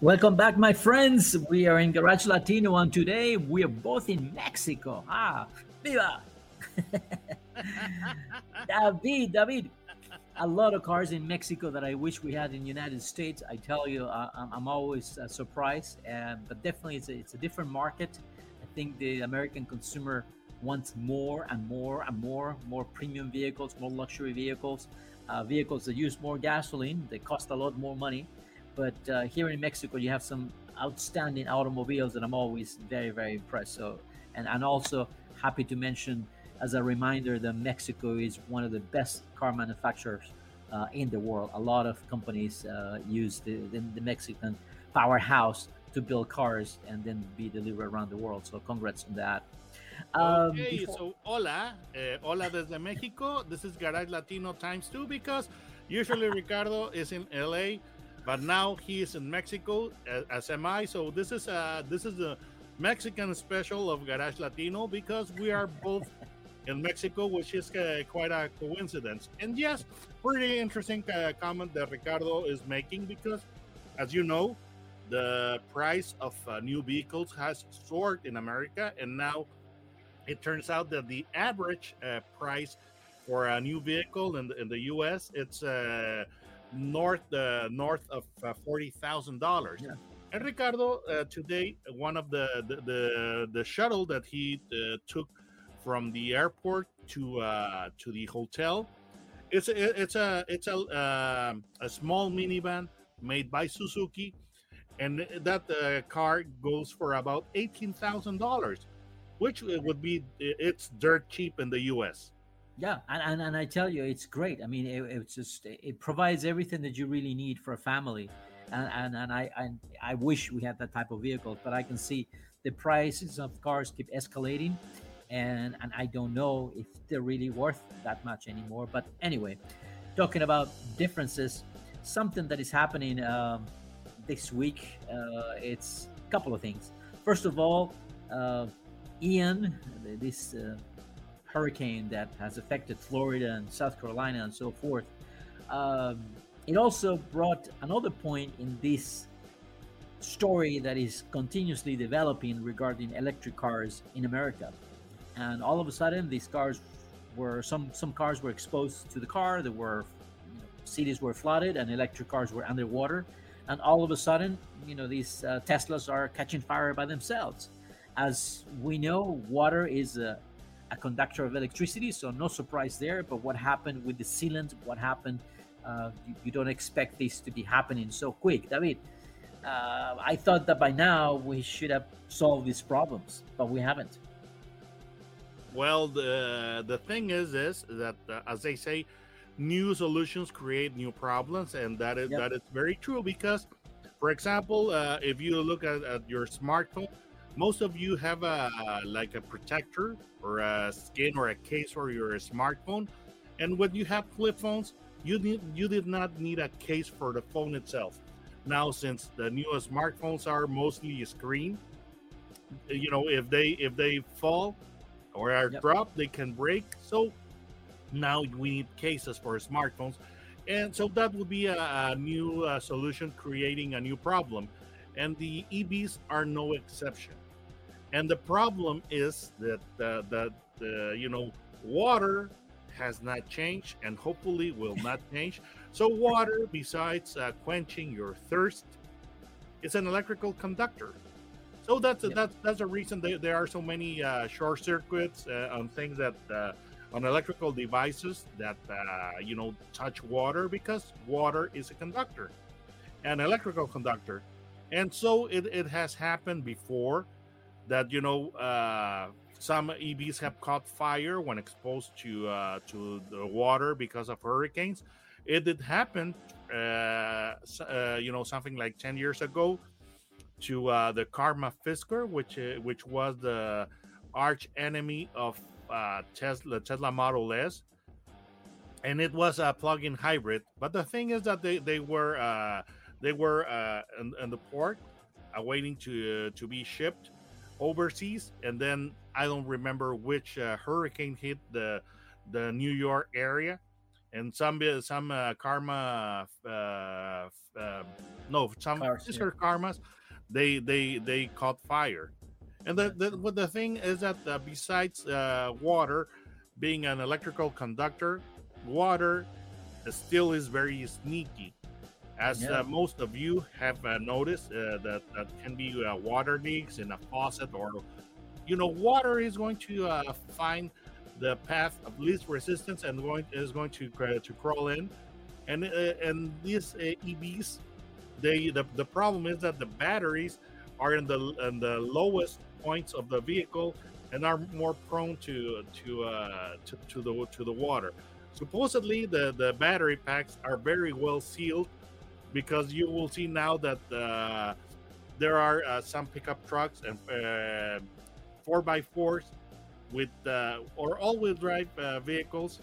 Welcome back, my friends. We are in Garage Latino, and today we are both in Mexico. Ah, viva! David, David, a lot of cars in Mexico that I wish we had in the United States. I tell you, I'm, I'm always uh, surprised, but definitely it's a, it's a different market. I think the American consumer wants more and more and more, more premium vehicles, more luxury vehicles, uh, vehicles that use more gasoline, they cost a lot more money. But uh, here in Mexico, you have some outstanding automobiles that I'm always very, very impressed. So, and and also happy to mention as a reminder that Mexico is one of the best car manufacturers uh, in the world. A lot of companies uh, use the, the, the Mexican powerhouse to build cars and then be delivered around the world. So, congrats on that. Um, okay, before- so hola, uh, hola desde Mexico. This is Garage Latino times two because usually Ricardo is in LA, but now he is in Mexico as, as am I. So this is uh this is the Mexican special of Garage Latino because we are both in Mexico, which is uh, quite a coincidence. And yes, pretty interesting uh, comment that Ricardo is making because, as you know, the price of uh, new vehicles has soared in America, and now it turns out that the average uh, price for a new vehicle in the, in the U.S. it's uh, north uh, north of uh, forty thousand dollars. Yeah. And Ricardo uh, today, one of the the, the, the shuttle that he uh, took from the airport to uh, to the hotel, it's a, it's a it's a a small minivan made by Suzuki, and that uh, car goes for about eighteen thousand dollars which would be it's dirt cheap in the US. Yeah, and, and, and I tell you, it's great. I mean, it, it's just it provides everything that you really need for a family, and and, and I, I wish we had that type of vehicle, but I can see the prices of cars keep escalating, and and I don't know if they're really worth that much anymore. But anyway, talking about differences, something that is happening um, this week, uh, it's a couple of things. First of all. Uh, Ian, this uh, hurricane that has affected Florida and South Carolina and so forth, um, it also brought another point in this story that is continuously developing regarding electric cars in America. And all of a sudden, these cars were some some cars were exposed to the car. There were you know, cities were flooded and electric cars were underwater. And all of a sudden, you know, these uh, Teslas are catching fire by themselves as we know, water is a, a, conductor of electricity, so no surprise there. But what happened with the sealant? What happened? Uh, you, you, don't expect this to be happening so quick, David. Uh, I thought that by now we should have solved these problems, but we haven't. Well, the the thing is is that uh, as they say, new solutions create new problems, and that is Yep. that is very true because, for example, uh, if you look at, at your smartphone most of you have a like a protector or a skin or a case for your smartphone and when you have flip phones you need you did not need a case for the phone itself now since the newest smartphones are mostly screen you know if they if they fall or are Yep. dropped they can break so now we need cases for smartphones and so that would be a, a new uh, solution creating a new problem and the EVs are no exception. And the problem is that the, the, the you know water has not changed and hopefully will not change. So water, besides uh, quenching your thirst, is an electrical conductor. So that's Yep. that's that's a reason there, there are so many uh, short circuits uh, on things that uh, on electrical devices that uh, you know touch water because water is a conductor, an electrical conductor and so it, it has happened before that you know uh, some EVs have caught fire when exposed to uh, to the water because of hurricanes. It did happen, uh, uh, you know, something like ten years ago, to uh, the Karma Fisker, which uh, which was the arch enemy of Tesla Tesla Model S, and it was a plug-in hybrid. But the thing is that they they were they were in, in the port, awaiting to to be shipped overseas, and then I don't remember which uh, hurricane hit the the New York area, and some some uh, karma uh, um, no some Cars, sister yeah. karmas they they they caught fire, and the the, what the thing is that uh, besides uh, water being an electrical conductor, water still is very sneaky. As Yeah. uh, most of you have uh, noticed, uh, that that can be uh, water leaks in a faucet, or you know, water is going to uh, find the path of least resistance and going is going to to crawl in, and uh, and these uh, EVs, they the, the problem is that the batteries are in the in the lowest points of the vehicle and are more prone to to uh, to, to the to the water. Supposedly, the the battery packs are very well sealed because you will see now that uh, there are uh, some pickup trucks and uh, four by fours with uh, or all-wheel drive uh, vehicles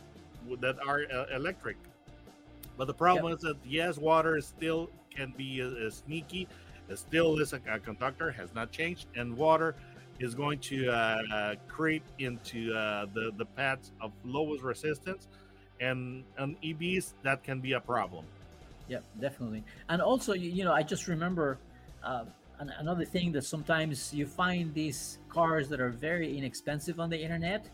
that are uh, electric. But the problem is that yes, water is still can be sneaky. It still is a, a conductor, has not changed, and water is going to uh, creep into uh, the the paths of lowest resistance, and on EVs that can be a problem. Yeah, definitely. And also, you, you know, I just remember uh, an, another thing that sometimes you find these cars that are very inexpensive on the internet,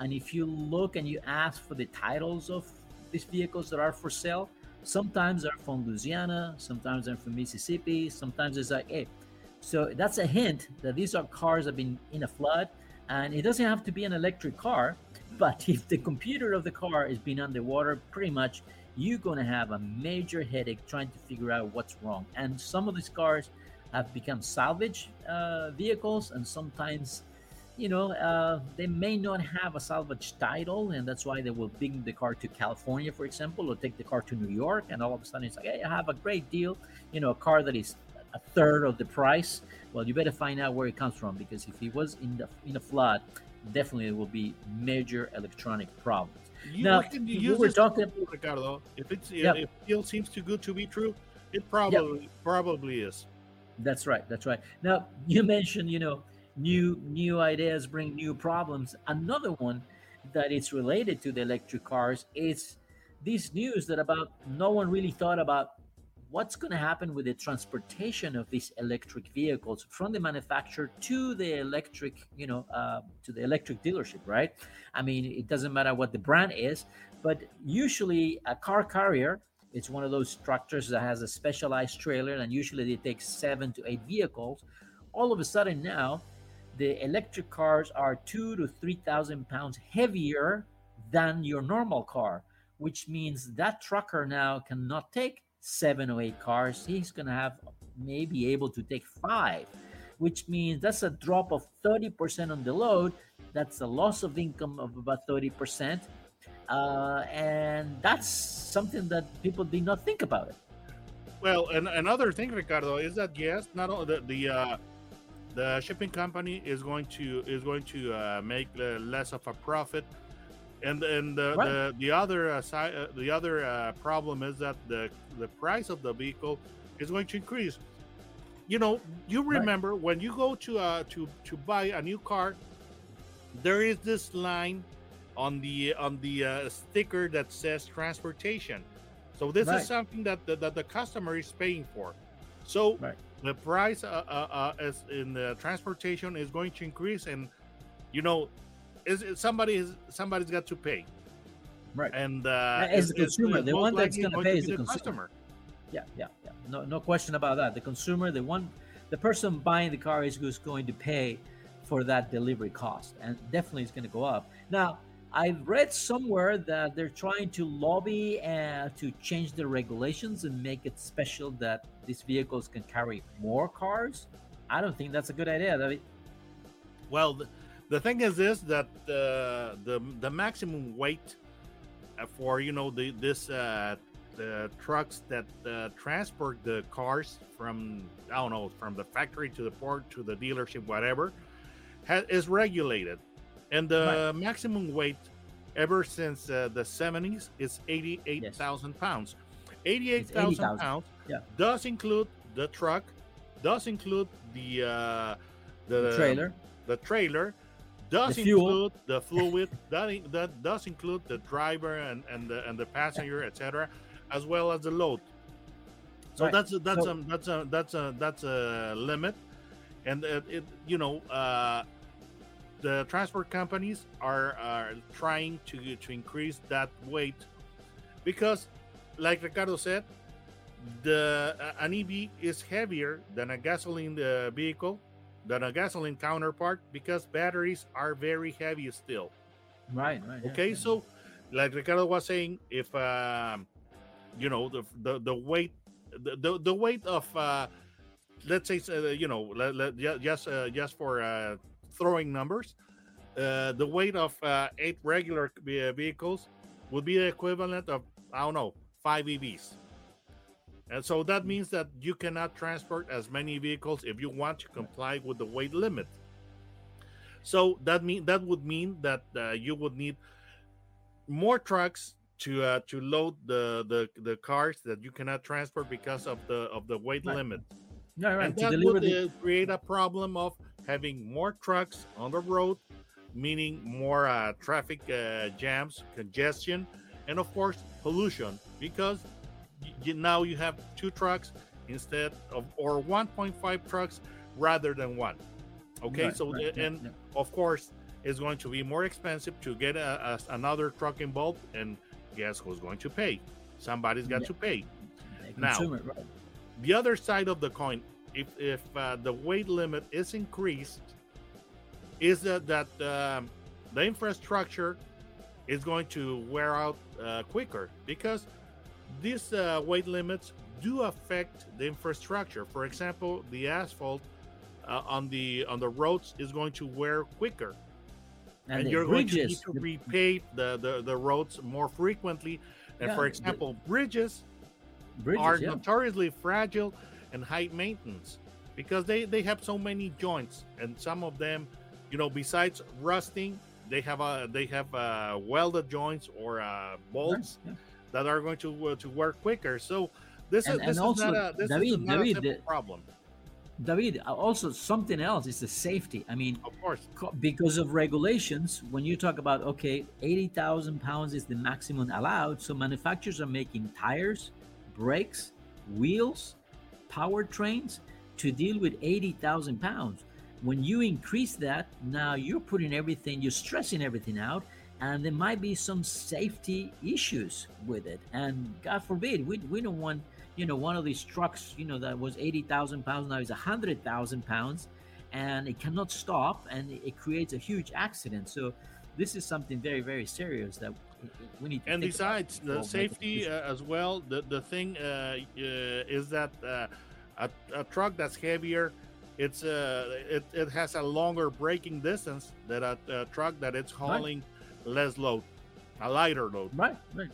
and if you look and you ask for the titles of these vehicles that are for sale, sometimes they're from Louisiana, sometimes they're from Mississippi, sometimes it's like, hey, so that's a hint that these are cars that have been in a flood, and it doesn't have to be an electric car, but if the computer of the car is being underwater, pretty much you're going to have a major headache trying to figure out what's wrong. And some of these cars have become salvage uh, vehicles, and sometimes, you know, uh, they may not have a salvage title, and that's why they will bring the car to California, for example, or take the car to New York, and all of a sudden it's like, hey, I have a great deal, you know, a car that is a third of the price. Well, you better find out where it comes from because if it was in the in a flood, definitely there will be major electronic problems. You Now, can you you use were talking- tool, Ricardo. If it's Yep. if it still seems too good to be true, it probably probably is. That's right. That's right. Now you mentioned, you know, new new ideas bring new problems. Another one that is related to the electric cars is this news that about no one really thought about what's going to happen with the transportation of these electric vehicles from the manufacturer to the electric, you know, uh, to the electric dealership, right? I mean, it doesn't matter what the brand is, but usually a car carrier it's one of those structures that has a specialized trailer, and usually they take seven to eight vehicles. All of a sudden now, the electric cars are two to three thousand pounds heavier than your normal car, which means that trucker now cannot take seven or eight cars. He's gonna have maybe able to take five, which means that's a drop of 30% on the load. That's a loss of income of about 30% uh, and that's something that people did not think about it. Well, and another thing, Ricardo, is that yes, not only the the, uh, the shipping company is going to is going to uh, make uh, less of a profit, and and the Right. the, the other uh, side uh, the other uh, problem is that the the price of the vehicle is going to increase. You know, you Right. remember when you go to uh to to buy a new car, there is this line on the on the uh, sticker that says transportation. So this Right. is something that the, that the customer is paying for. So Right. the price uh, uh, uh, is in the transportation is going to increase, and you know, is somebody is somebody's got to pay, Right. and uh, As it's- the consumer, the one that's gonna pay to is the consumer. customer. Yeah, yeah, yeah. No, no question about that. The consumer, the one, the person buying the car is who's going to pay for that delivery cost, and definitely it's going to go up. Now, I've read somewhere that they're trying to lobby uh, to change the regulations and make it special that these vehicles can carry more cars. I don't think that's a good idea. David. Well, the, the thing is this that uh, the the maximum weight uh, for you know the this uh, the trucks that uh, transport the cars from I don't know from the factory to the port to the dealership whatever ha- is regulated, and the Right. maximum weight ever since uh, the 70s is 88,000 pounds. 88,000 80,000, pounds yeah. does include the truck, does include the uh, the trailer. the trailer does The include the fluid that, in- that does include the driver and, and the and the passenger etc as well as the load. So Right. that's a, that's So- a that's a that's a that's a limit. And it, it you know uh the transport companies are are trying to to increase that weight because like ricardo said the uh, an ev is heavier than a gasoline uh, vehicle than a gasoline counterpart because batteries are very heavy still Right, right. okay yeah. so like ricardo was saying if um you know the the, the weight the, the, the weight of uh let's say uh, you know let, let, just uh, just for uh throwing numbers uh the weight of uh eight regular vehicles would be the equivalent of i don't know five evs and so that means that you cannot transport as many vehicles if you want to comply with the weight limit so that mean that would mean that uh, you would need more trucks to uh, to load the, the the cars that you cannot transport because of the of the weight Right. limit. Yeah, right. And To that would the, uh, create a problem of having more trucks on the road, meaning more uh, traffic uh, jams, congestion, and of course pollution because y- y- now you have two trucks instead of or 1.5 trucks rather than one. Okay, Right, so right, yeah, and yeah. of course it's going to be more expensive to get a, a- another truck involved and guess who's going to pay somebody's got Yeah. to pay the now- right. the other side of the coin if if uh, the weight limit is increased is that that um, the infrastructure is going to wear out uh, quicker because these uh, weight limits do affect the infrastructure for example the asphalt uh, on the on the roads is going to wear quicker And, and, you're going to need to the- repave the, the, the roads more frequently. And Yeah, for the- example, bridges, bridges, are yeah. notoriously fragile and high maintenance because they, they have so many joints and some of them, you know, besides rusting, they have a they have uh, welded joints or uh, bolts yeah. That are going to uh, to work quicker. So this And- is this is not a this is David, not a David, simple the- problem. David, uh, also something else is the safety. I mean, Of course, co- because of regulations, when you talk about okay, eighty thousand pounds is the maximum allowed, so manufacturers are making tires, brakes, wheels, powertrains to deal with eighty thousand pounds. When you increase that, now you're putting everything, you're stressing everything out, and there might be some safety issues with it. And God forbid, we, we don't want you know one of these trucks, you know, that was eighty thousand pounds now is a hundred thousand pounds and it cannot stop and it- creates a huge accident. So this is something very very serious that we- need to and besides the safety uh, as well the the thing uh, uh, is that uh, a, a truck that's heavier it's uh it, it has a longer braking distance than a, a truck that it's hauling less load a lighter load. Right right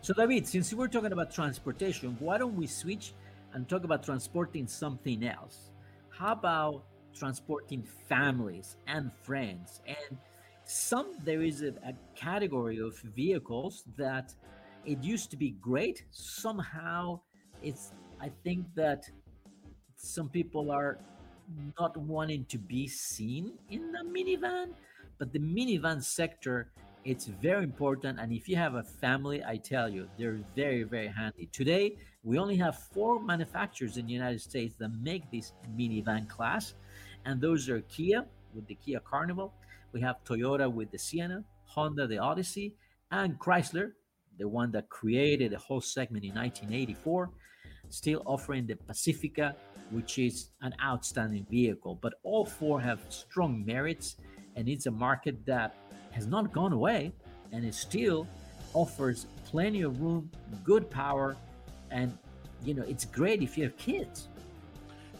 so david since we're talking about transportation why don't we switch and talk about transporting something else? How about transporting families and friends? And some there is a, a category of vehicles that it used to be great. Somehow it's i think that some people are not wanting to be seen in the minivan but the minivan sector it's very important and if you have a family i tell you they're very very handy. Today we only have four manufacturers in the united states that make this minivan class and those are kia with the kia carnival we have toyota with the sienna honda the odyssey and chrysler the one that created the whole segment in 1984 still offering the pacifica which is an outstanding vehicle. But all four have strong merits and it's a market that has not gone away and it still offers plenty of room good power and you know it's great if you have kids.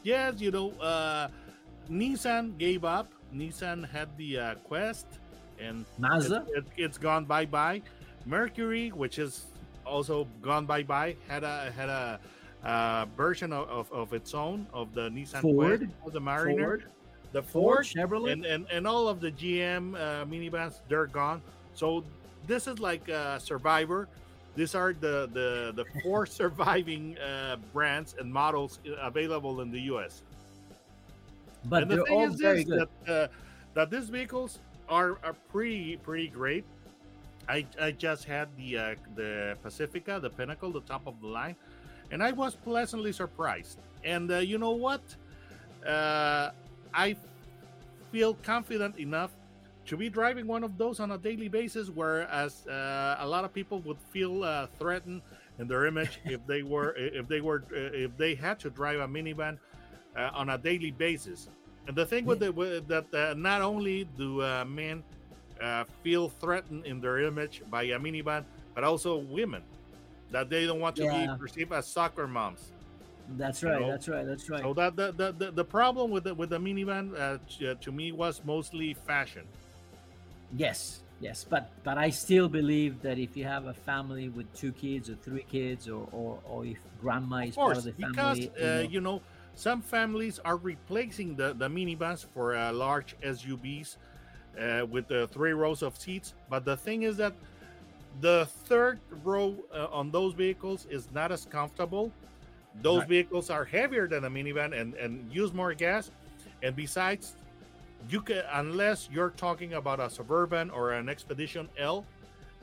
Yes you know uh nissan gave up. Nissan had the uh, Quest, and Mazda. it, it, has gone bye bye. Mercury, which is also gone bye bye, had a had a uh, version of, of, of, its own of the Nissan Ford, Quest, the Mariner, Ford, the Ford, Ford Chevrolet, and, and and all of the GM uh, minivans. They're gone. So this is like a Survivor. These are the the the four surviving uh, brands and models available in the U.S. But and the they're thing all is very this, good. that uh, that these vehicles are are pretty pretty great. I I just had the uh, the Pacifica, the Pinnacle, the top of the line, and I was pleasantly surprised. And uh, you know what? I feel confident enough to be driving one of those on a daily basis, whereas uh, a lot of people would feel uh, threatened in their image if they were if they were uh, if they had to drive a minivan uh, on a daily basis. And the thing with the with that uh, not only do uh, men feel threatened in their image by a minivan, but also women that they don't want to Yeah. be perceived as soccer moms. That's you right. know, That's right. That's right. So that the, the, the, the problem with the with the minivan uh, to, to me was mostly fashion. Yes, yes, but but I still believe that if you have a family with two kids or three kids, or or, or if grandma is Of part of the because family, uh, you know, you know some families are replacing the the minivans for uh, large SUVs uh, with the three rows of seats. But the thing is that the third row uh, on those vehicles is not as comfortable. Those Right. vehicles are heavier than a minivan and and use more gas. And besides, you can unless you're talking about a suburban or an expedition L,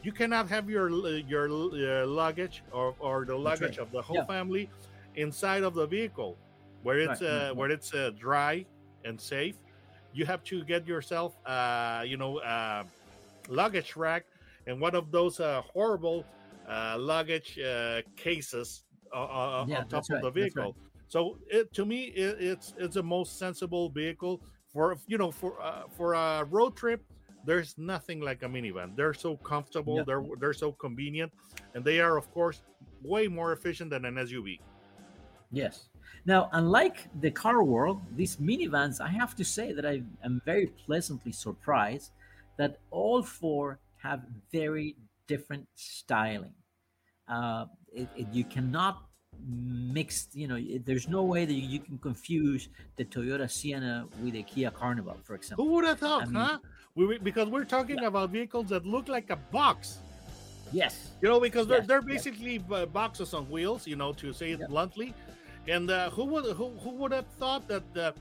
you cannot have your your uh, luggage or, or the luggage right. of the whole Yeah. family inside of the vehicle where it's Right, uh, right. where it's uh, dry and safe you have to get yourself uh, you know uh, luggage rack and one of those uh, horrible uh, luggage uh, cases uh, uh, Yeah, on top that's of right, the that's right. vehicle so it to me it, it's it's the most sensible vehicle for you know for uh, for a road trip there's nothing like a minivan they're so comfortable Yeah. they're they're so convenient and they are of course way more efficient than an suv Yes. Now, unlike the car world, these minivans, I have to say that I am very pleasantly surprised that all four have very different styling. Uh, it, it- you cannot mix, you know, there's no way that you, can confuse the Toyota Sienna with a Kia Carnival, for example. who would have thought I mean- huh we, because we're talking about vehicles that look like a box Yes. you know because they're, Yes, they're basically uh, boxes on wheels you know to say it Yeah. bluntly and uh, who would who, who would have thought that uh,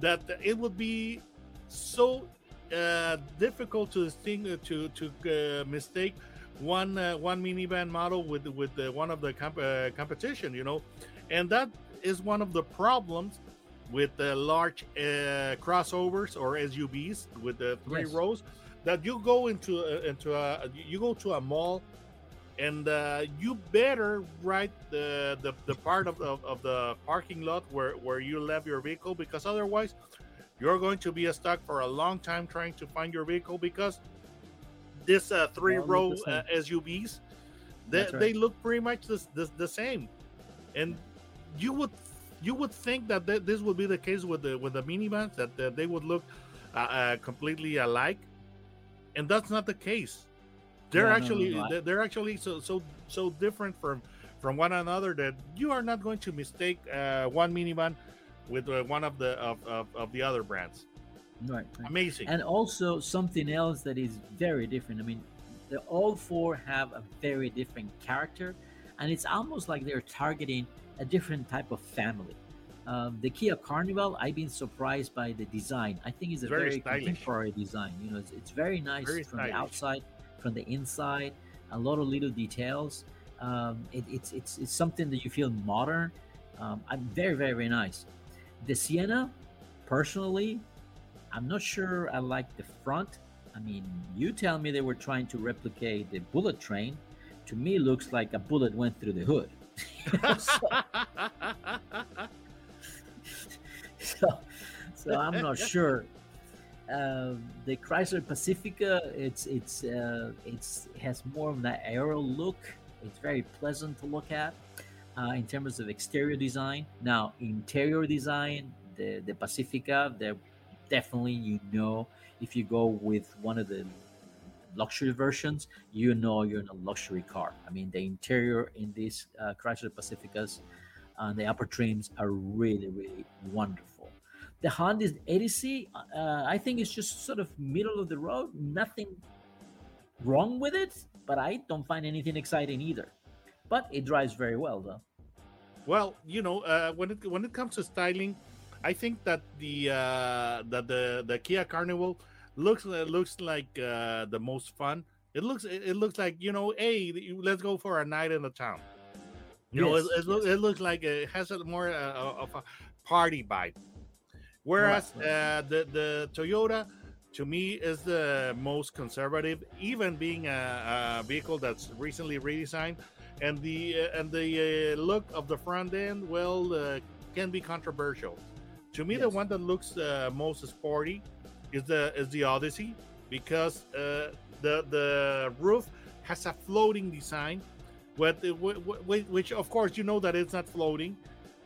that it would be so uh, difficult to distinguish to to uh, mistake one uh, one minivan model with with uh, one of the comp- uh, competition you know and that is one of the problems with the large uh, crossovers or SUVs with the three Yes. rows that you go into a, into a you go to a mall and uh, you better write the, the, the part of, of, of the parking lot where, where you left your vehicle because otherwise you're going to be stuck for a long time trying to find your vehicle because this uh, three row uh, SUVs they, right. they look pretty much the, the, the same. And you would you would think that th- this would be the case with the with the minivans that, that they would look uh, uh, completely alike. And that's not the case. They're no, no, actually no, they're- they're actually so so so different from from one another that you are not going to mistake uh, one minivan with uh, one of the of, of, of the other brands Right. right. amazing And also something else that is very different. I mean, the all four have a very different character, and it's almost like they're targeting a different type of family. Um, the Kia Carnival, I've been surprised by the design. I think it's a Very very, contemporary design. You know, it's, it's very nice Very from stylish. the outside, from the inside. A lot of little details. Um, it, it's it's it's something that you feel modern. Um, I'm very very very nice. The Sienna, personally, I'm not sure I like the front. I mean, you tell me they were trying to replicate the bullet train. To me, it looks like a bullet went through the hood. so, so, so I'm not sure. Um, the Chrysler Pacifica, it's it's uh, it's it has more of that aero look. It's very pleasant to look at uh, in terms of exterior design. Now, interior design, the the Pacifica, the definitely you know if you go with one of the luxury versions, you know you're in a luxury car. I mean, the interior in these uh, Chrysler Pacificas and the upper trims are really, really wonderful. The Honda Odyssey, uh, I think it's just sort of middle of the road. Nothing wrong with it, but I don't find anything exciting either. But it drives very well, though. Well, you know, uh, when it when it comes to styling, I think that the uh, that the the Kia Carnival looks uh, looks like uh, the most fun. It looks it, looks like you know, hey, let's go for a night in the town. You know, it, it, yes. it looks like it has a more uh, of a party vibe. Whereas right. uh, the the Toyota, to me, is the most conservative, even being a, a vehicle that's recently redesigned, and the uh, and the uh, look of the front end, well, uh, can be controversial. To me, yes. the one that looks uh, most sporty is the is the Odyssey because uh, the the roof has a floating design, with, which of course you know that it's not floating,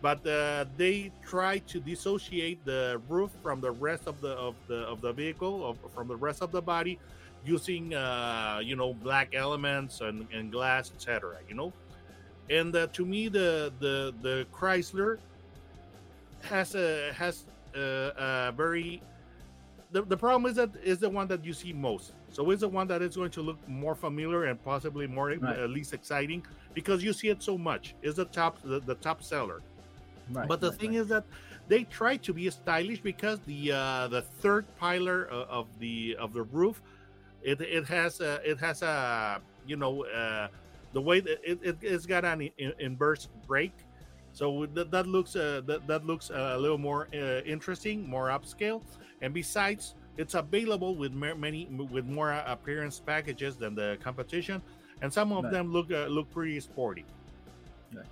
but uh, they try to dissociate the roof from the rest of the of the of the vehicle of, from the rest of the body using uh, you know black elements and, and glass etc you know and uh, to me the the the chrysler has a has a, a very the, the problem is that is the one that you see most. So it's the one that is going to look more familiar and possibly more right. at least exciting because you see it so much. Is the top the, the top seller. Right, but the right, thing is that they try to be stylish because the uh, the third pilar of the of the roof, it it has a, it has a you know uh, the way that it, it has got an inverse brake, so that, that looks uh, that, that looks a little more uh, interesting, more upscale. And besides, it's available with many with more appearance packages than the competition, and some of right. them look uh, look pretty sporty. Right.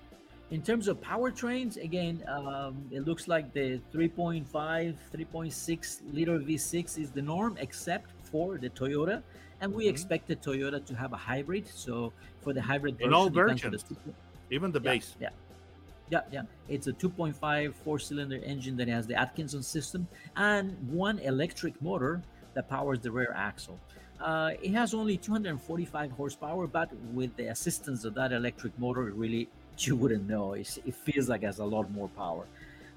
In terms of powertrains, again, um, it looks like the 3.5, 3.6 liter V6 is the norm, except for the Toyota, and we mm-hmm. expect the Toyota to have a hybrid. So for the hybrid version, in all versions, even the yeah, base, yeah. Yeah, yeah. It's a 2.5 four-cylinder engine that has the Atkinson system and one electric motor that powers the rear axle. Uh, it has only 245 horsepower, but with the assistance of that electric motor, it really you wouldn't know. It's, it feels like it has a lot more power.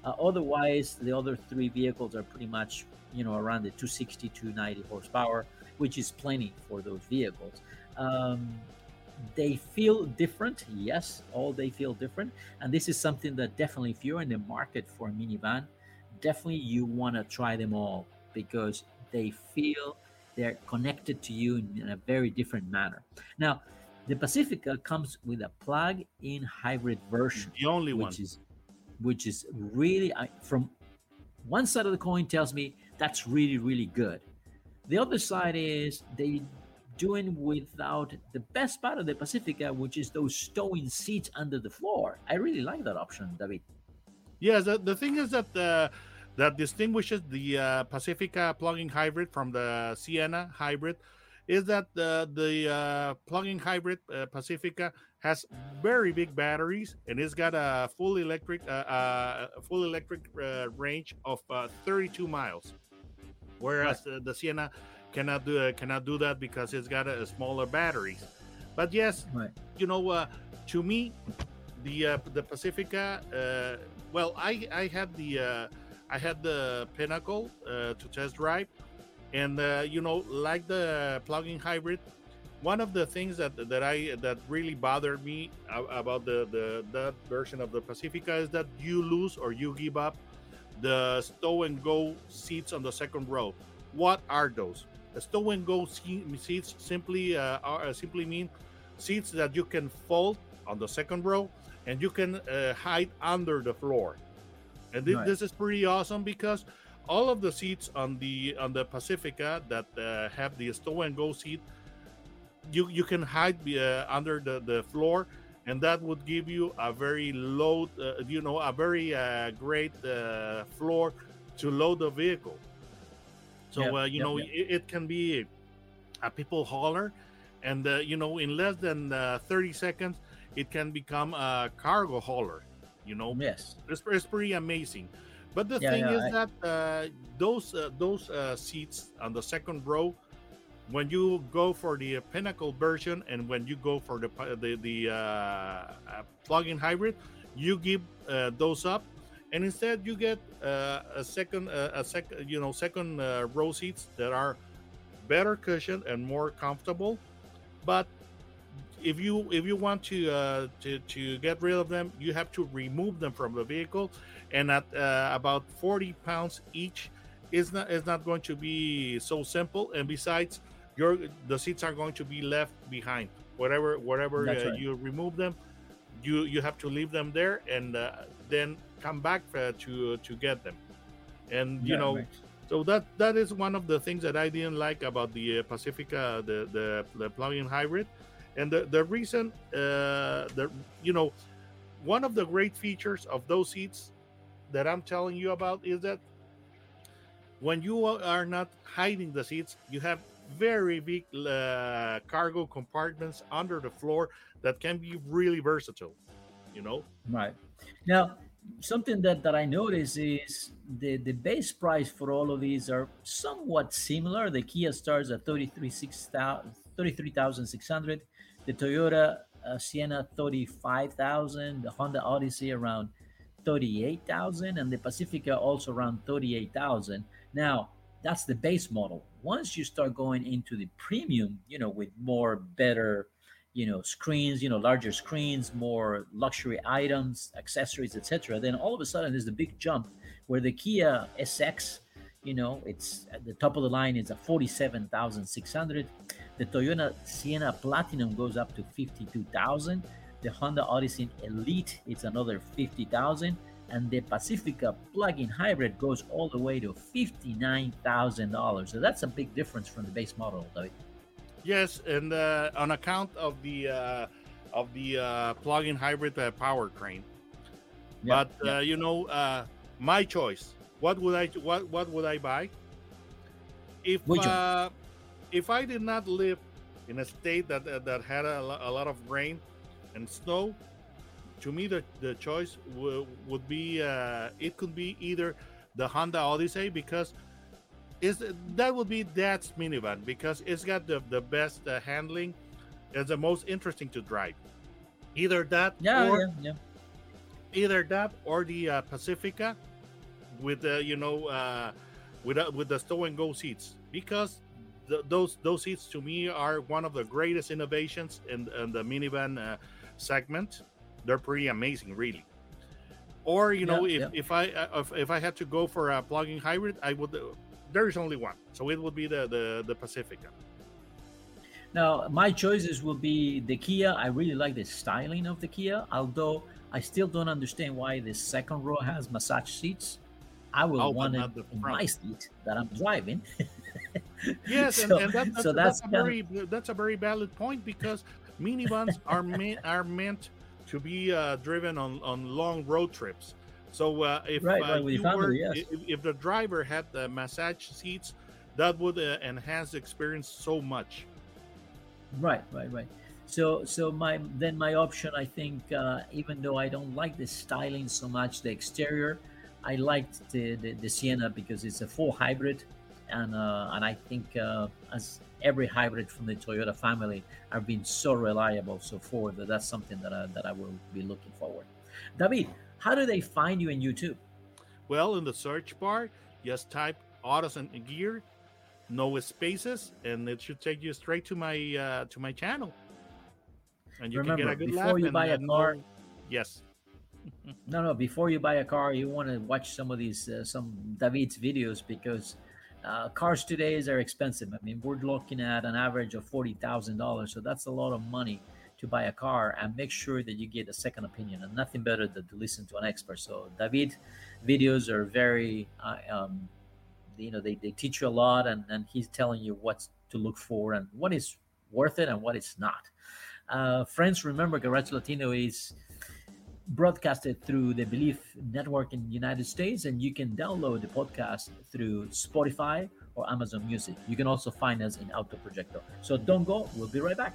Uh, otherwise, the other three vehicles are pretty much you know around the 260 290 horsepower, which is plenty for those vehicles. Um, they feel different. Yes all they feel different. And this is something that definitely if you're in the market for a minivan definitely you want to try them all because they feel they're connected to you in, a very different manner. Now the pacifica comes with a plug-in hybrid version the only which one. is which is really from one side of the coin tells me that's really really good. The other side is they doing without the best part of the Pacifica, which is those stowing seats under the floor. I really like that option, David. Yeah, the, the thing is that uh, that distinguishes the uh, Pacifica plug-in hybrid from the Sienna hybrid is that the the uh, plug-in hybrid uh, Pacifica has very big batteries and it's got a full electric uh, uh full electric uh, range of uh, 32 miles, whereas right. the Sienna cannot do uh, cannot do that because it's got a, a smaller batteries. But yes, right. you know, uh, to me, the uh, the Pacifica. Uh, well, I I had the uh, I had the Pinnacle uh, to test drive, and uh, you know, like the plug-in hybrid, one of the things that that I that really bothered me about the the that version of the Pacifica is that you lose or you give up the stow and go seats on the second row. What are those? Stow and go seats simply uh, are, uh, simply mean seats that you can fold on the second row and you can uh, hide under the floor. And th- right. this is pretty awesome because all of the seats on the on the Pacifica that uh, have the stow and go seat, you you can hide uh, under the the floor, and that would give you a very low, uh, you know, a very great floor to load the vehicle. So yep, uh, you yep, know yep. It, it, can be a people hauler, and uh, you know in less than uh, 30 seconds it can become a cargo hauler. You know, yes, it's, it's pretty amazing. But the Yeah, thing yeah, is I- that uh, those uh, those uh, seats on the second row, when you go for the pinnacle version and when you go for the the, the plug-in hybrid, you give uh, those up, and instead you get uh, a second uh, a second you know second uh, row seats that are better cushioned and more comfortable. But if you if you want to uh, to to get rid of them, you have to remove them from the vehicle, and at uh, about forty pounds each, is not is not going to be so simple. And besides, your the seats are going to be left behind. Whatever whatever uh, right. you remove them, you you have to leave them there and uh, then come back uh, to to get them. And you Yeah, know. So that that is one of the things that I didn't like about the uh, Pacifica, the the, the plug-in hybrid, and the the reason uh, the you know one of the great features of those seats that I'm telling you about is that when you are not hiding the seats, you have very big uh, cargo compartments under the floor that can be really versatile. You know. Right. Now, something that, that I notice is the, the base price for all of these are somewhat similar. The Kia starts at 33,600, 33,600, the Toyota uh, Sienna 35,000, the Honda Odyssey around 38,000, and the Pacifica also around 38,000. Now, that's the base model. Once you start going into the premium, you know, with more better you know screens you know larger screens more luxury items accessories etc then all of a sudden there's the big jump where the kia sx you know it's at the top of the line is a 47600 the toyota sienna platinum goes up to 52000 the honda odyssey elite it's another 50000 and the pacifica plug-in hybrid goes all the way to $59000 so that's a big difference from the base model David. Yes, and uh, on account of the uh, of the uh, plug-in hybrid uh, crane. Yeah, but uh, you know, uh, my choice. What would I what what would I buy? If uh, if I did not live in a state that that, that had a, a lot of rain and snow, to me the the choice w- would be uh, it could be either the Honda Odyssey because is that would be that's minivan because it's got the the best uh, handling, it's the most interesting to drive. Either that yeah or yeah yeah either that or the uh, Pacifica with the you know uh, with uh, with the stow and go seats because th- those those seats to me are one of the greatest innovations in, in the minivan uh, segment. They're pretty amazing, really. Or you know, Yeah, if, if I uh, if, if I had to go for a plug-in hybrid, I would. There is only one, so it would be the the, the Pacifica. Now, my choices will be the Kia. I really like the styling of the Kia, although I still don't understand why the second row has massage seats. I will Oh, want it the in my seat that I'm driving. Yes, So- and, and that, that's, so that's, that's a kind of- very that's a very valid point because minivans are meant are meant to be uh, driven on, on long road trips. So uh, if Right, uh, you were, yes. if, if the driver had the massage seats, that would uh, enhance the experience so much. Right, right, right. So, so my then my option, I think, uh, even though I don't like the styling so much, the exterior, I liked the the, the Sienna because it's a full hybrid, and uh, and I think uh, as every hybrid from the Toyota family have been so reliable so far that that's something that I, that I will be looking forward. David, how do they find you in YouTube? Well, in the search bar, just type autos and gear, no spaces, and it should take you straight to my uh, to my channel. And you can get a good before you buy a car- yes. No, no. Before you buy a car, you want to watch some of these, uh, some David's videos because uh, cars today are expensive. I mean, we're looking at an average of forty thousand dollars, so that's a lot of money to buy a car. And make sure that you get a second opinion, and nothing better than to listen to an expert. So David videos are very, uh, um, you know, they, they teach you a lot, and and he's telling you what to look for and what is worth it and what is not. Uh, friends, remember, Garage Latino is broadcasted through the Believe Network in the United States, and you can download the podcast through Spotify or Amazon Music. You can also find us in Auto Projector. So don't go, we'll be right back.